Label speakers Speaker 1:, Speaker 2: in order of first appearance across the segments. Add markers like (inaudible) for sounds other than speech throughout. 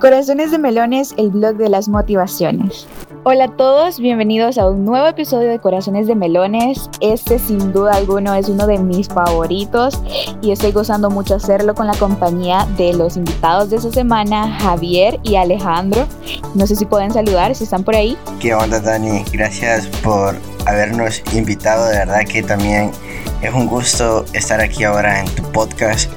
Speaker 1: Corazones de Melones, el blog de las motivaciones. Hola a todos, bienvenidos a un nuevo episodio de Corazones de Melones. Este sin duda alguno es uno de mis favoritos y estoy gozando mucho hacerlo con la compañía de los invitados de esta semana, Javier y Alejandro. No sé si pueden saludar, si están por ahí.
Speaker 2: ¿Qué onda Dani? Gracias por habernos invitado, de verdad que también es un gusto estar aquí ahora en tu podcast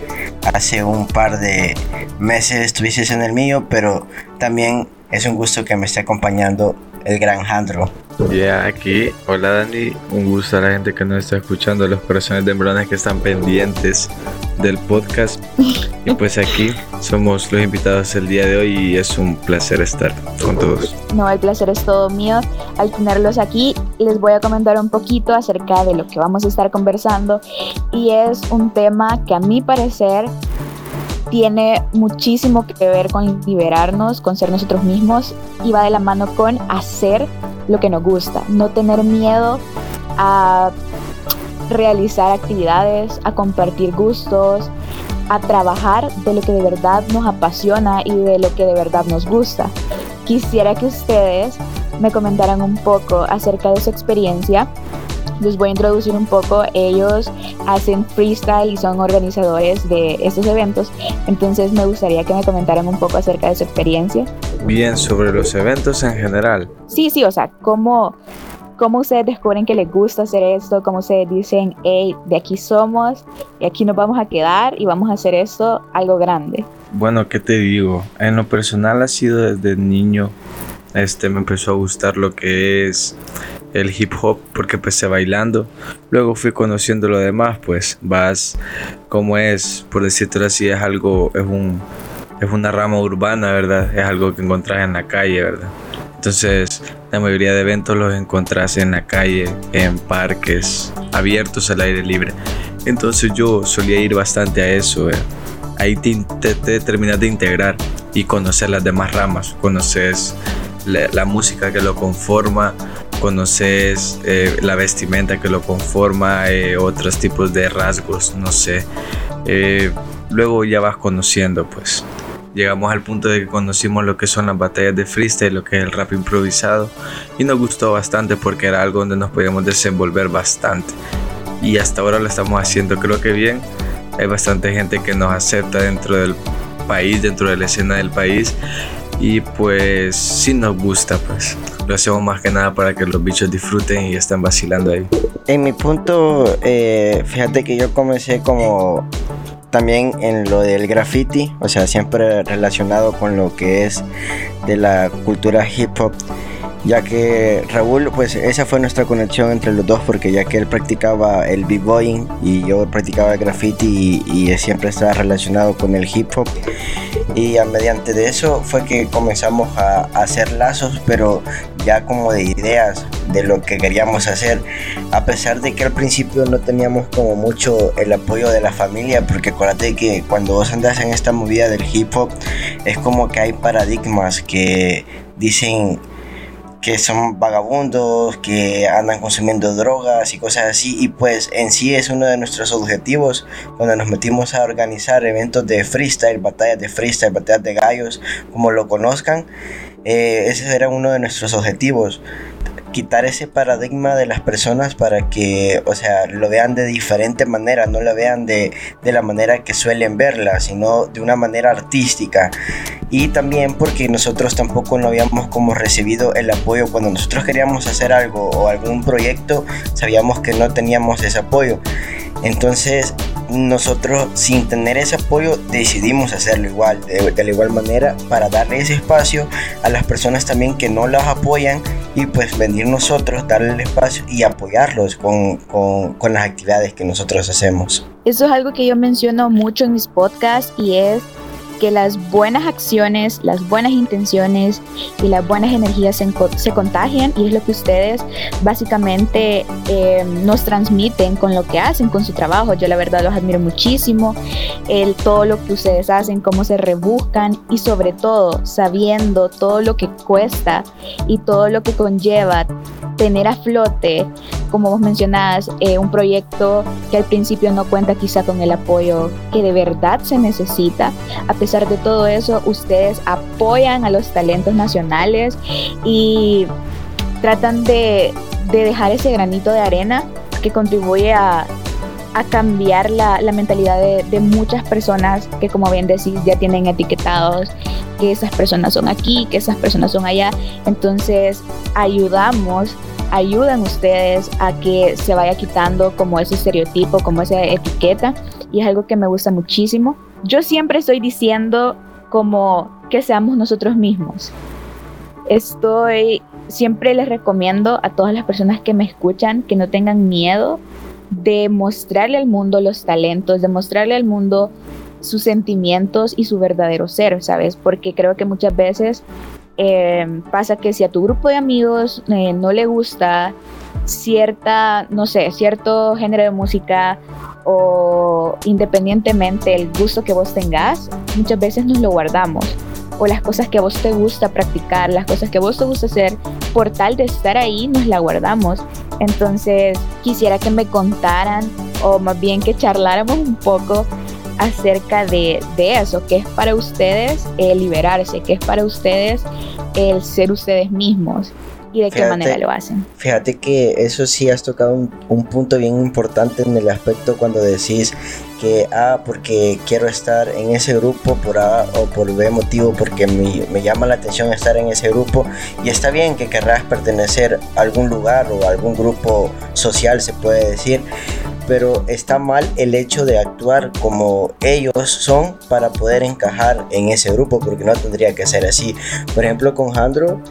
Speaker 2: hace un par de meses estuvieses en el mío, pero también es un gusto que me esté acompañando el gran Jandro.
Speaker 3: Ya aquí, hola Dani, un gusto a la gente que nos está escuchando, los corazones de melones que están pendientes del podcast. Y pues aquí somos los invitados el día de hoy y es un placer estar con todos.
Speaker 1: No, el placer es todo mío. Al tenerlos aquí, les voy a comentar un poquito acerca de lo que vamos a estar conversando y es un tema que a mi parecer tiene muchísimo que ver con liberarnos, con ser nosotros mismos y va de la mano con hacer lo que nos gusta, no tener miedo a realizar actividades, a compartir gustos, a trabajar de lo que de verdad nos apasiona y de lo que de verdad nos gusta. Quisiera que ustedes me comentaran un poco acerca de su experiencia les voy a introducir un poco. Ellos hacen freestyle y son organizadores de estos eventos. Entonces me gustaría que me comentaran un poco acerca de su experiencia.
Speaker 3: Bien, sobre los eventos en general.
Speaker 1: Sí, sí, o sea, cómo, cómo ustedes descubren que les gusta hacer esto, cómo ustedes dicen, hey, de aquí somos y aquí nos vamos a quedar y vamos a hacer esto algo grande.
Speaker 3: Bueno, ¿qué te digo? En lo personal ha sido desde niño. Este me empezó a gustar lo que es el hip hop porque empecé bailando. Luego fui conociendo lo demás, pues vas como es, por decirlo así, es algo, es un es una rama urbana, ¿verdad? Es algo que encontrás en la calle, ¿verdad? Entonces, la mayoría de eventos los encontrás en la calle, en parques abiertos al aire libre. Entonces yo solía ir bastante a eso. Eh. Ahí te, te, terminas de integrar y conocer las demás ramas. Conoces la, música que lo conforma, conoces eh, la vestimenta que lo conforma, eh, otros tipos de rasgos, no sé. Eh, luego ya vas conociendo, pues. Llegamos al punto de que conocimos lo que son las batallas de freestyle, lo que es el rap improvisado, y nos gustó bastante porque era algo donde nos podíamos desenvolver bastante. Y hasta ahora lo estamos haciendo, creo que bien. Hay bastante gente que nos acepta dentro del país, dentro de la escena del país, y pues sí nos gusta, pues lo hacemos más que nada para que los bichos disfruten y estén vacilando ahí.
Speaker 2: En mi punto, eh, fíjate que yo comencé como también en lo del graffiti, o sea, siempre relacionado con lo que es de la cultura hip hop ya que Raúl, pues esa fue nuestra conexión entre los dos, porque ya que él practicaba el b-boying y yo practicaba el graffiti y, siempre estaba relacionado con el hip hop. Y a mediante de eso fue que comenzamos a, hacer lazos, pero ya como de ideas de lo que queríamos hacer, a pesar de que al principio no teníamos como mucho el apoyo de la familia, porque acuérdate que cuando vos andas en esta movida del hip hop, es como que hay paradigmas que dicen que son vagabundos, que andan consumiendo drogas y cosas así. Y pues en sí es uno de nuestros objetivos cuando nos metimos a organizar eventos de freestyle, batallas de freestyle, batallas de gallos, como lo conozcan. Eh, ese era uno de nuestros objetivos quitar ese paradigma de las personas para que, o sea, lo vean de diferente manera, no lo vean de, de la manera que suelen verla, sino de una manera artística. Y también porque nosotros tampoco no habíamos como recibido el apoyo cuando nosotros queríamos hacer algo o algún proyecto, sabíamos que no teníamos ese apoyo. Entonces nosotros sin tener ese apoyo decidimos hacerlo igual, de, la igual manera, para darle ese espacio a las personas también que no las apoyan y pues venir nosotros, darle el espacio y apoyarlos con, con, con las actividades que nosotros hacemos.
Speaker 1: Eso es algo que yo menciono mucho en mis podcasts y es que las buenas acciones, las buenas intenciones y las buenas energías se, contagian y es lo que ustedes básicamente eh, nos transmiten con lo que hacen, con su trabajo. Yo la verdad los admiro muchísimo, el, todo lo que ustedes hacen, cómo se rebuscan y sobre todo sabiendo todo lo que cuesta y todo lo que conlleva tener a flote como vos mencionás, eh, un proyecto que al principio no cuenta quizá con el apoyo que de verdad se necesita. A pesar de todo eso, ustedes apoyan a los talentos nacionales y tratan de, dejar ese granito de arena que contribuye a, cambiar la, mentalidad de, de, muchas personas que, como bien decís, ya tienen etiquetados que esas personas son aquí, que esas personas son allá. Entonces, ayudamos ayudan ustedes a que se vaya quitando como ese estereotipo, como esa etiqueta y es algo que me gusta muchísimo. Yo siempre estoy diciendo como que seamos nosotros mismos. Estoy, siempre les recomiendo a todas las personas que me escuchan que no tengan miedo de mostrarle al mundo los talentos, de mostrarle al mundo sus sentimientos y su verdadero ser, ¿sabes? Porque creo que muchas veces eh, pasa que si a tu grupo de amigos eh, no le gusta cierta, no sé, cierto género de música o independientemente el gusto que vos tengas, muchas veces nos lo guardamos. O las cosas que a vos te gusta practicar, las cosas que a vos te gusta hacer, por tal de estar ahí, nos la guardamos. Entonces, quisiera que me contaran, o más bien que charláramos un poco acerca de, eso, que es para ustedes el liberarse, que es para ustedes el ser ustedes mismos y de qué manera lo hacen.
Speaker 2: Fíjate que eso sí has tocado un, punto bien importante en el aspecto cuando decís que, ah, porque quiero estar en ese grupo por A o por B motivo, porque me, me llama la atención estar en ese grupo y está bien que querrás pertenecer a algún lugar o a algún grupo social, se puede decir, pero está mal el hecho de actuar como ellos son para poder encajar en ese grupo, porque no tendría que ser así. Por ejemplo, con Jandro,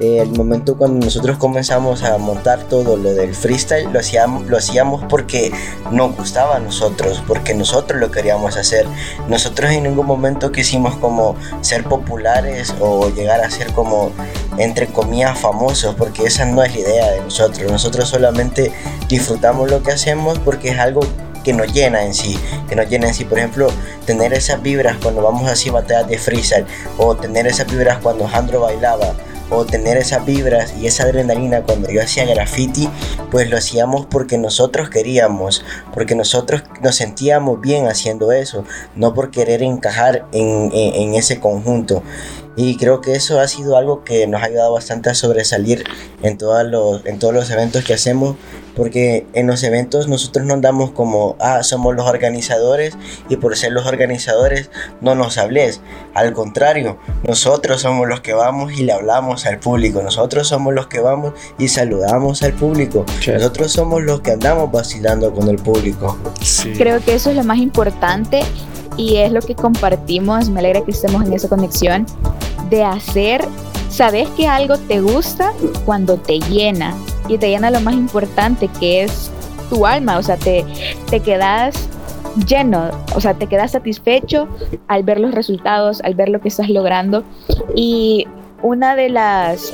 Speaker 2: eh, el momento cuando nosotros comenzamos a montar todo lo del freestyle, lo hacíamos, lo hacíamos porque nos gustaba a nosotros, porque nosotros lo queríamos hacer. Nosotros en ningún momento quisimos como ser populares o llegar a ser como, entre comillas, famosos, porque esa no es la idea de nosotros. Nosotros solamente disfrutamos lo que hacemos porque es algo que nos llena en sí, que nos llena en sí. Por ejemplo, tener esas vibras cuando vamos así batallas de freestyle o tener esas vibras cuando Jandro bailaba o tener esas vibras y esa adrenalina cuando yo hacía graffiti, pues lo hacíamos porque nosotros queríamos, porque nosotros nos sentíamos bien haciendo eso, no por querer encajar en, en ese conjunto. Y creo que eso ha sido algo que nos ha ayudado bastante a sobresalir en, todos los, en todos los eventos que hacemos, porque en los eventos nosotros no andamos como, ah, somos los organizadores y por ser los organizadores no nos hables. Al contrario, nosotros somos los que vamos y le hablamos al público, nosotros somos los que vamos y saludamos al público, nosotros somos los que andamos vacilando con el público.
Speaker 1: Creo que eso es lo más importante y es lo que compartimos, me alegra que estemos en esa conexión de hacer, sabes que algo te gusta cuando te llena y te llena lo más importante que es tu alma, o sea, te, te quedas lleno, o sea, te quedas satisfecho al ver los resultados, al ver lo que estás logrando y una de las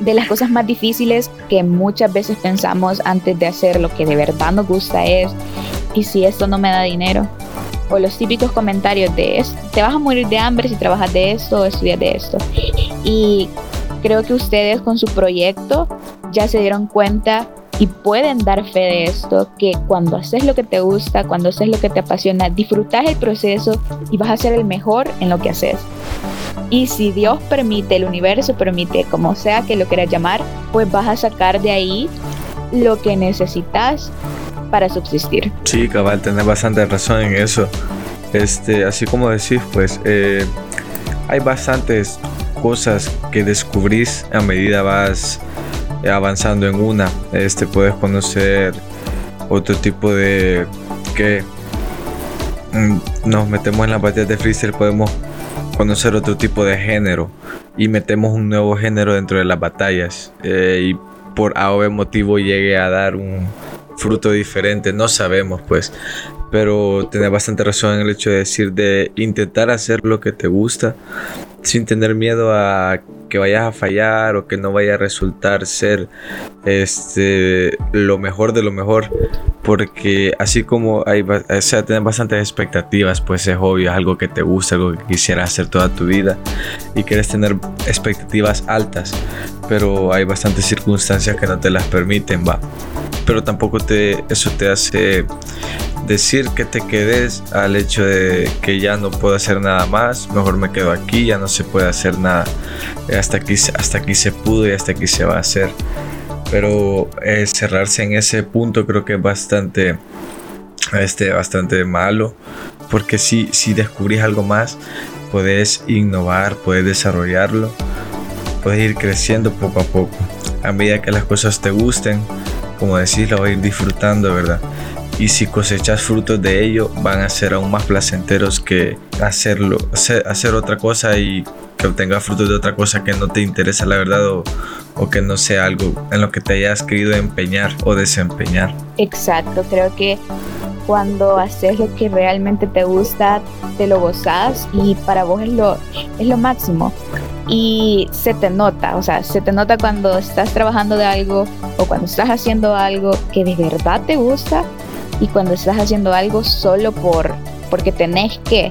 Speaker 1: de las cosas más difíciles que muchas veces pensamos antes de hacer lo que de verdad nos gusta es, ¿y si esto no me da dinero? O los típicos comentarios de te vas a morir de hambre si trabajas de esto o estudias de esto. Y creo que ustedes con su proyecto ya se dieron cuenta y pueden dar fe de esto, que cuando haces lo que te gusta, cuando haces lo que te apasiona, disfrutas el proceso y vas a ser el mejor en lo que haces. Y si Dios permite, el universo permite, como sea que lo quieras llamar, pues vas a sacar de ahí lo que necesitas para subsistir.
Speaker 3: Sí, cabal, tenés bastante razón en eso. Este, así como decís, pues eh, hay bastantes cosas que descubrís a medida vas avanzando en una. Este, puedes conocer otro tipo de que mm, nos metemos en la batalla de freezer, podemos conocer otro tipo de género y metemos un nuevo género dentro de las batallas eh, y por A o motivo llegue a dar un fruto diferente, no sabemos pues, pero tenés bastante razón en el hecho de decir de intentar hacer lo que te gusta sin tener miedo a que vayas a fallar o que no vaya a resultar ser este lo mejor de lo mejor. Porque así como hay o sea, tener bastantes expectativas pues es obvio es algo que te gusta algo que quisieras hacer toda tu vida y quieres tener expectativas altas. Pero hay bastantes circunstancias que no te las permiten va pero tampoco te, eso te hace decir que te quedes al hecho de que ya no puedo hacer nada más, mejor me quedo aquí, ya no se puede hacer nada, hasta aquí, hasta aquí se pudo y hasta aquí se va a hacer. Pero eh, cerrarse en ese punto creo que es bastante, este, bastante malo, porque si, si descubrís algo más, puedes innovar, puedes desarrollarlo, puedes ir creciendo poco a poco. A medida que las cosas te gusten, como decís, lo vas a ir disfrutando, ¿verdad? y si cosechas frutos de ello van a ser aún más placenteros que hacerlo, hacer, otra cosa y que obtengas frutos de otra cosa que no te interesa la verdad o, o, que no sea algo en lo que te hayas querido empeñar o desempeñar.
Speaker 1: Exacto, creo que cuando haces lo que realmente te gusta, te lo gozas y para vos es lo, es lo máximo. Y se te nota, o sea, se te nota cuando estás trabajando de algo o cuando estás haciendo algo que de verdad te gusta y cuando estás haciendo algo solo por porque tenés que.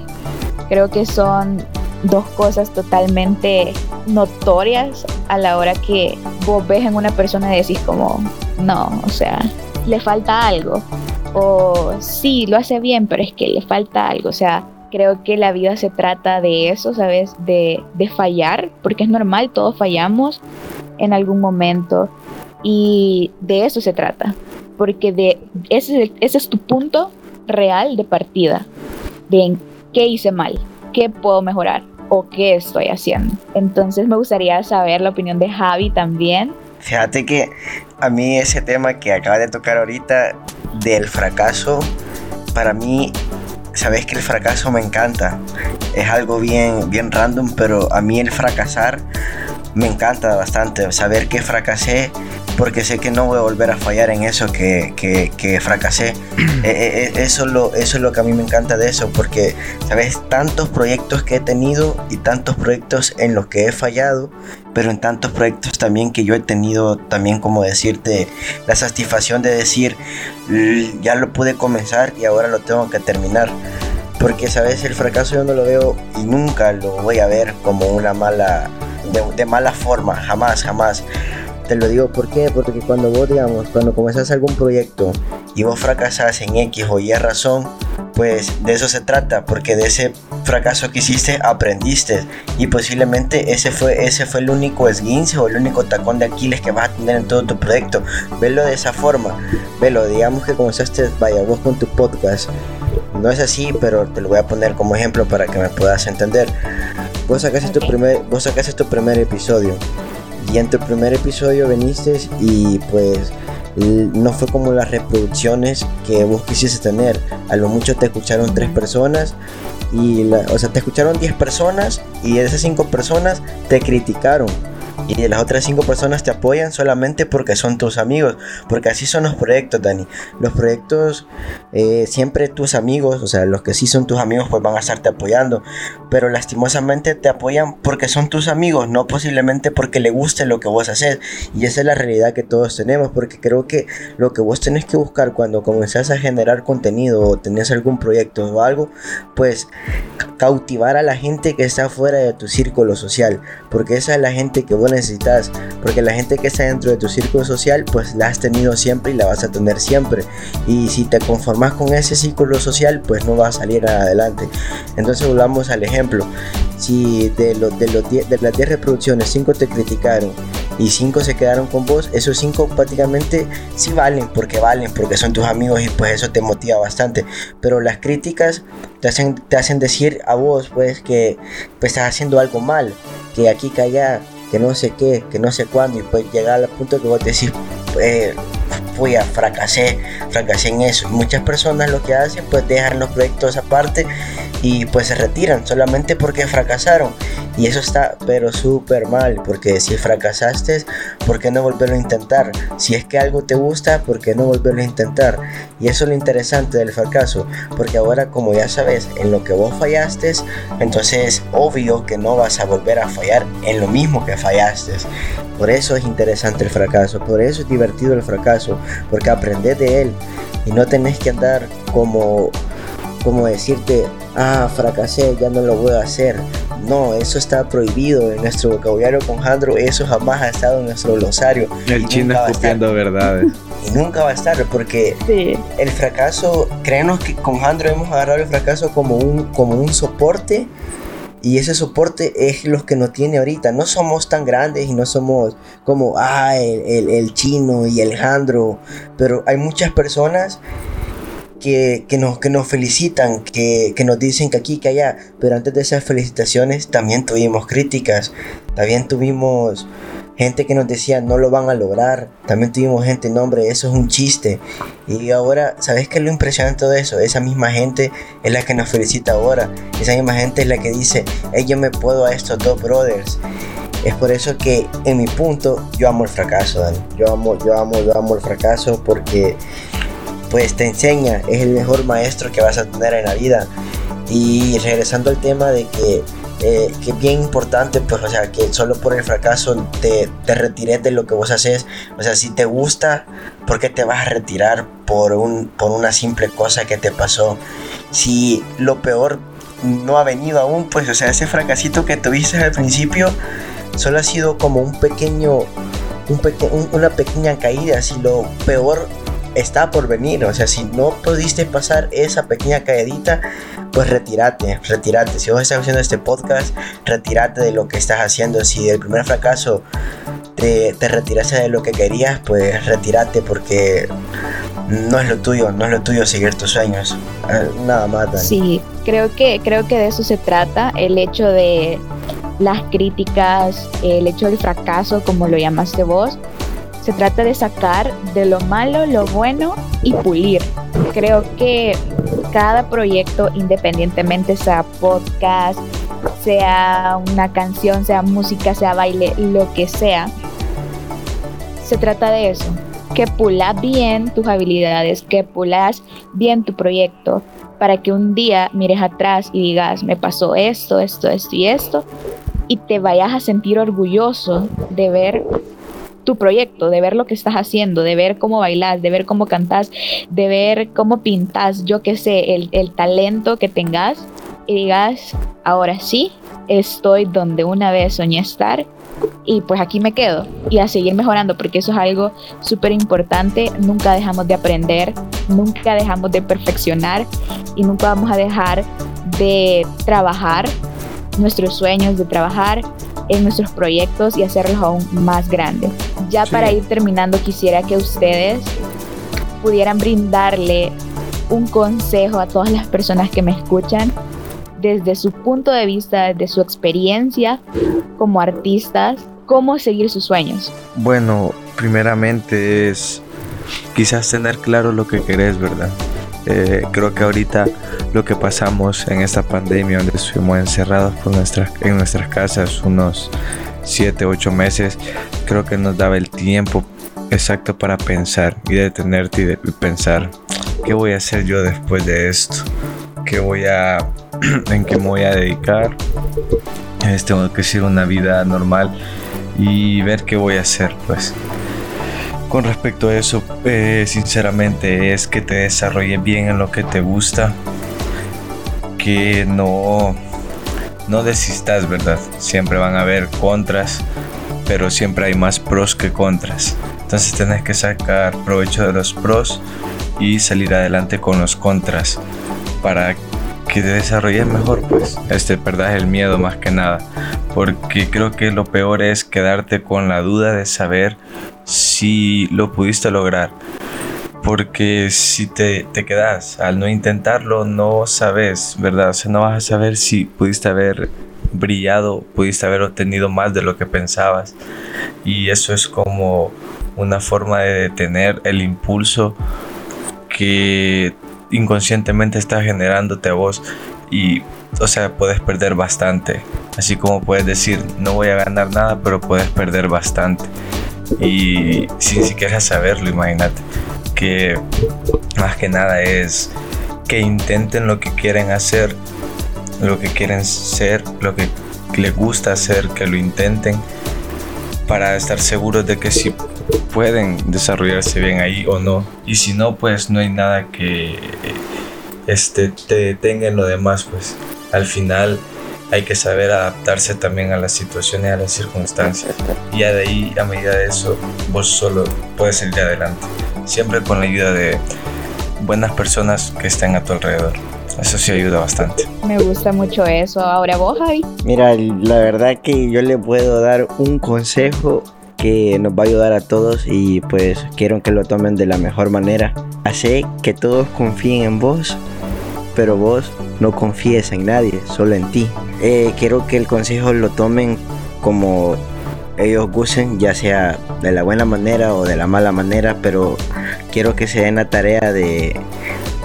Speaker 1: Creo que son dos cosas totalmente notorias a la hora que vos ves en una persona y decís como, no, o sea, le falta algo. O sí, lo hace bien, pero es que le falta algo. O sea, creo que la vida se trata de eso, ¿sabes? De, de fallar, porque es normal, todos fallamos en algún momento. Y de eso se trata porque de, ese, ese es tu punto real de partida, de en qué hice mal, qué puedo mejorar o qué estoy haciendo. Entonces me gustaría saber la opinión de Javi también.
Speaker 2: Fíjate que a mí ese tema que acaba de tocar ahorita del fracaso, para mí, sabes que el fracaso me encanta. Es algo bien, bien random, pero a mí el fracasar me encanta bastante. Saber que fracasé porque sé que no voy a volver a fallar en eso que, que, fracasé. (clears throat) Eh, eh, eh, eso, es lo, eso es lo que a mí me encanta de eso, porque, ¿sabes? Tantos proyectos que he tenido y tantos proyectos en los que he fallado, pero en tantos proyectos también que yo he tenido, también como decirte, la satisfacción de decir, ya lo pude comenzar y ahora lo tengo que terminar. Porque, ¿sabes? El fracaso yo no lo veo y nunca lo voy a ver como una mala, de, de mala forma, jamás, jamás te lo digo ¿por qué? porque cuando vos, digamos, cuando comenzás algún proyecto y vos fracasás en X o Y razón, pues de eso se trata, porque de ese fracaso que hiciste aprendiste y posiblemente ese fue, ese fue el único esguince o el único tacón de Aquiles que vas a tener en todo tu proyecto. Velo de esa forma, velo, digamos que comenzaste, vaya, vos con tu podcast. No es así, pero te lo voy a poner como ejemplo para que me puedas entender. Vos sacaste tu primer, vos sacaste tu primer episodio y en tu primer episodio viniste y pues no fue como las reproducciones que vos quisiste tener. A lo mucho te escucharon tres personas y o sea, te escucharon 10 personas y esas 5 personas te criticaron y las otras cinco personas te apoyan solamente porque son tus amigos, porque así son los proyectos, Dani. Los proyectos, eh, siempre tus amigos, o sea, los que sí son tus amigos, pues van a estarte apoyando, pero lastimosamente te apoyan porque son tus amigos, no posiblemente porque le guste lo que vos haces. Y esa es la realidad que todos tenemos, porque creo que lo que vos tenés que buscar cuando comenzás a generar contenido o tenés algún proyecto o algo, pues cautivar a la gente que está fuera de tu círculo social, porque esa es la gente que vos necesitas, porque la gente que está dentro de tu círculo social, pues la has tenido siempre y la vas a tener siempre. Y si te conformas con ese círculo social, pues no vas a salir adelante. Entonces volvamos al ejemplo. Si de, lo, de, de las 10 reproducciones, 5 te criticaron y 5 se quedaron con vos, esos 5 prácticamente sí valen, porque valen, porque son tus amigos y pues eso te motiva bastante. Pero las críticas te hacen, te hacen decir a vos pues que pues, estás haciendo algo mal, que aquí que allá que no sé qué, que no sé cuándo, y pues llegar al punto que vos decís, pues, fui a fracasé, fracasé en eso. Muchas personas lo que hacen, pues dejan los proyectos aparte y pues se retiran solamente porque fracasaron. Y eso está pero súper mal, porque si fracasaste, ¿por qué no volverlo a intentar? Si es que algo te gusta, ¿por qué no volverlo a intentar? Y eso es lo interesante del fracaso, porque ahora como ya sabes, en lo que vos fallaste, entonces obvio que no vas a volver a fallar en lo mismo que fallaste. Por eso es interesante el fracaso, por eso es divertido el fracaso, porque aprendes de él y no tenés que andar como como decirte, ah, fracasé, ya no lo voy a hacer. No, eso está prohibido en nuestro vocabulario con Jandro, eso jamás ha estado en nuestro glosario.
Speaker 3: El chino escupiendo verdades.
Speaker 2: Y nunca va a estar, porque el fracaso, créanos que con Jandro hemos agarrado el fracaso como un, como un soporte y ese soporte es lo que nos tiene ahorita. No somos tan grandes y no somos como ah, el, chino y el jandro. Pero hay muchas personas que, nos, que nos felicitan, que, que, nos dicen que aquí, que allá. Pero antes de esas felicitaciones también tuvimos críticas. También tuvimos gente que nos decía no lo van a lograr. También tuvimos gente, no hombre, eso es un chiste. Y ahora, ¿sabes qué es lo impresionante de eso? Esa misma gente es la que nos felicita ahora. Esa misma gente es la que dice, hey, yo me puedo a estos dos brothers. Es por eso que en mi punto yo amo el fracaso, Dani. Yo amo, yo amo, yo amo el fracaso porque pues te enseña, es el mejor maestro que vas a tener en la vida. Y regresando al tema de que eh, que es bien importante, pues, o sea, que solo por el fracaso te, te retires de lo que vos haces. O sea, si te gusta, ¿por qué te vas a retirar por, un, por una simple cosa que te pasó? Si lo peor no ha venido aún, pues, o sea, ese fracasito que tuviste al principio solo ha sido como un pequeño, un una pequeña caída. Si lo peor está por venir. O sea, si no pudiste pasar esa pequeña caedita, pues retírate, retírate. Si vos estás haciendo este podcast, retírate de lo que estás haciendo. Si el primer fracaso te, te retiraste de lo que querías, pues retírate porque no es lo tuyo, no es lo tuyo seguir tus sueños. Ah, nada más.
Speaker 1: Sí, creo que, creo que de eso se trata, el hecho de las críticas, el hecho del fracaso, como lo llamaste vos, se trata de sacar de lo malo lo bueno y pulir. Creo que cada proyecto, independientemente sea podcast, sea una canción, sea música, sea baile, lo que sea, se trata de eso. Que pulas bien tus habilidades, que pulas bien tu proyecto, para que un día mires atrás y digas, me pasó esto, esto, esto y esto, y te vayas a sentir orgulloso de ver tu proyecto, de ver lo que estás haciendo, de ver cómo bailas, de ver cómo cantas, de ver cómo pintas, yo qué sé, el, el talento que tengas y digas, ahora sí, estoy donde una vez soñé estar y pues aquí me quedo y a seguir mejorando porque eso es algo súper importante, nunca dejamos de aprender, nunca dejamos de perfeccionar y nunca vamos a dejar de trabajar nuestros sueños, de trabajar en nuestros proyectos y hacerlos aún más grandes. Ya para ir terminando, quisiera que ustedes pudieran brindarle un consejo a todas las personas que me escuchan desde su punto de vista, desde su experiencia como artistas, cómo seguir sus sueños.
Speaker 3: Bueno, primeramente es quizás tener claro lo que querés, ¿verdad? Eh, creo que ahorita lo que pasamos en esta pandemia donde estuvimos encerrados por nuestras, en nuestras casas unos 7, 8 meses, creo que nos daba el tiempo exacto para pensar y detenerte y pensar qué voy a hacer yo después de esto, qué voy a, (clears throat) en qué me voy a dedicar, tengo que ser una vida normal y ver qué voy a hacer pues. Con respecto a eso, eh, sinceramente es que te desarrolles bien en lo que te gusta, que no, no desistas, ¿verdad? Siempre van a haber contras, pero siempre hay más pros que contras. Entonces tenés que sacar provecho de los pros y salir adelante con los contras para que te desarrolles mejor, pues. Este, verdad, es el miedo más que nada. Porque creo que lo peor es quedarte con la duda de saber si lo pudiste lograr. Porque si te, te quedas al no intentarlo, no sabes, ¿verdad? O sea, no vas a saber si pudiste haber brillado, pudiste haber obtenido más de lo que pensabas. Y eso es como una forma de detener el impulso que inconscientemente está generándote a vos y o sea puedes perder bastante así como puedes decir no voy a ganar nada pero puedes perder bastante y sin siquiera saberlo, imagínate. Que más que nada es que intenten lo que quieren hacer, lo que quieren ser, lo que les gusta hacer, que lo intenten para estar seguros de que si pueden desarrollarse bien ahí o no. Y si no, pues no hay nada que, este, te detenga en lo demás, pues al final hay que saber adaptarse también a las situaciones, a las circunstancias. Y ya de ahí, a medida de eso, vos solo puedes salir adelante. Siempre con la ayuda de buenas personas que estén a tu alrededor. Eso sí ayuda bastante.
Speaker 1: Me gusta mucho eso. Ahora vos, Javi.
Speaker 2: Mira, la verdad que yo le puedo dar un consejo que nos va a ayudar a todos y pues quiero que lo tomen de la mejor manera. Hace que todos confíen en vos, pero vos no confíes en nadie, solo en ti. Eh, quiero que el consejo lo tomen como ellos gusten, ya sea de la buena manera o de la mala manera, pero quiero que se den la tarea de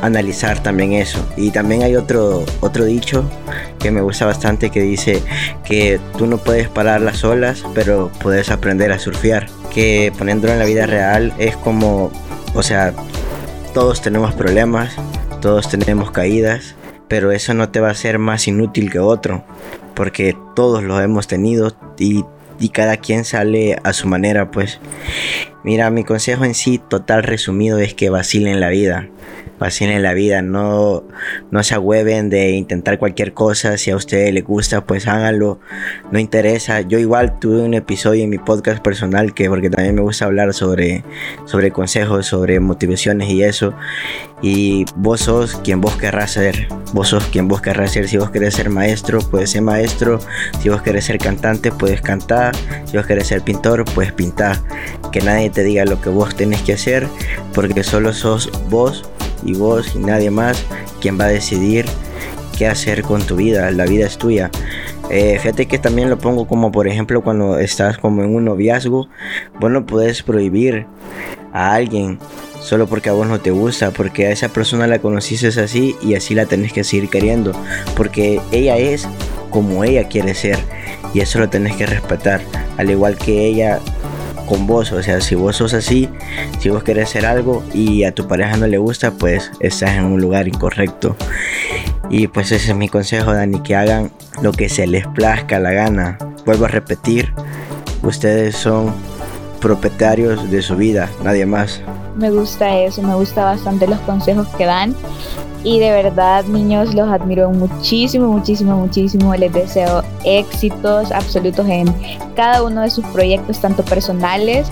Speaker 2: analizar también eso. Y también hay otro, otro dicho que me gusta bastante que dice que tú no puedes parar las olas, pero puedes aprender a surfear. Que poniéndolo en la vida real es como, o sea, todos tenemos problemas, todos tenemos caídas, pero eso no te va a ser más inútil que otro, porque todos lo hemos tenido y, y cada quien sale a su manera, pues. Mira, mi consejo en sí, total resumido, es que vacilen la vida en la vida, no, no se agüeven de intentar cualquier cosa, si a ustedes les gusta, pues háganlo, no interesa. Yo igual tuve un episodio en mi podcast personal que porque también me gusta hablar sobre, sobre consejos, sobre motivaciones y eso. Y vos sos quien vos querrás ser, vos sos quien vos querrás ser. Si vos querés ser maestro, puedes ser maestro. Si vos querés ser cantante, puedes cantar. Si vos querés ser pintor, puedes pintar. Que nadie te diga lo que vos tenés que hacer, porque solo sos vos y vos y nadie más quien va a decidir qué hacer con tu vida. La vida es tuya. Eh, fíjate que también lo pongo como por ejemplo cuando estás como en un noviazgo, vos no puedes prohibir a alguien solo porque a vos no te gusta, porque a esa persona la conociste así y así la tenés que seguir queriendo, porque ella es como ella quiere ser y eso lo tenés que respetar, al igual que ella con vos. O sea, si vos sos así, si vos querés hacer algo y a tu pareja no le gusta, pues estás en un lugar incorrecto. Y pues ese es mi consejo, Dani, que hagan lo que se les plazca la gana. Vuelvo a repetir, ustedes son propietarios de su vida, nadie más.
Speaker 1: Me gusta eso, me gusta bastante los consejos que dan y de verdad, niños, los admiro muchísimo, muchísimo, muchísimo. Les deseo éxitos absolutos en cada uno de sus proyectos, tanto personales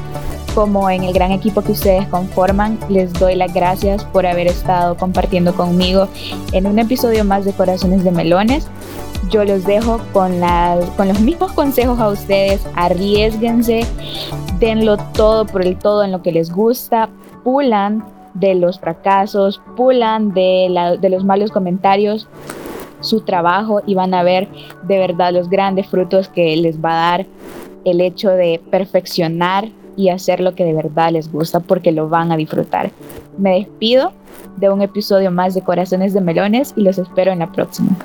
Speaker 1: como en el gran equipo que ustedes conforman. Les doy las gracias por haber estado compartiendo conmigo en un episodio más de Corazones de Melones. Yo los dejo con, con los (laughs) mismos consejos a ustedes. Arriesguense, denlo todo por el todo en lo que les gusta, pulan de los fracasos, pulan de, de los malos comentarios su trabajo y van a ver de verdad los grandes frutos que les va a dar el hecho de perfeccionar y hacer lo que de verdad les gusta porque lo van a disfrutar. Me despido de un episodio más de Corazones de Melones y los espero en la próxima.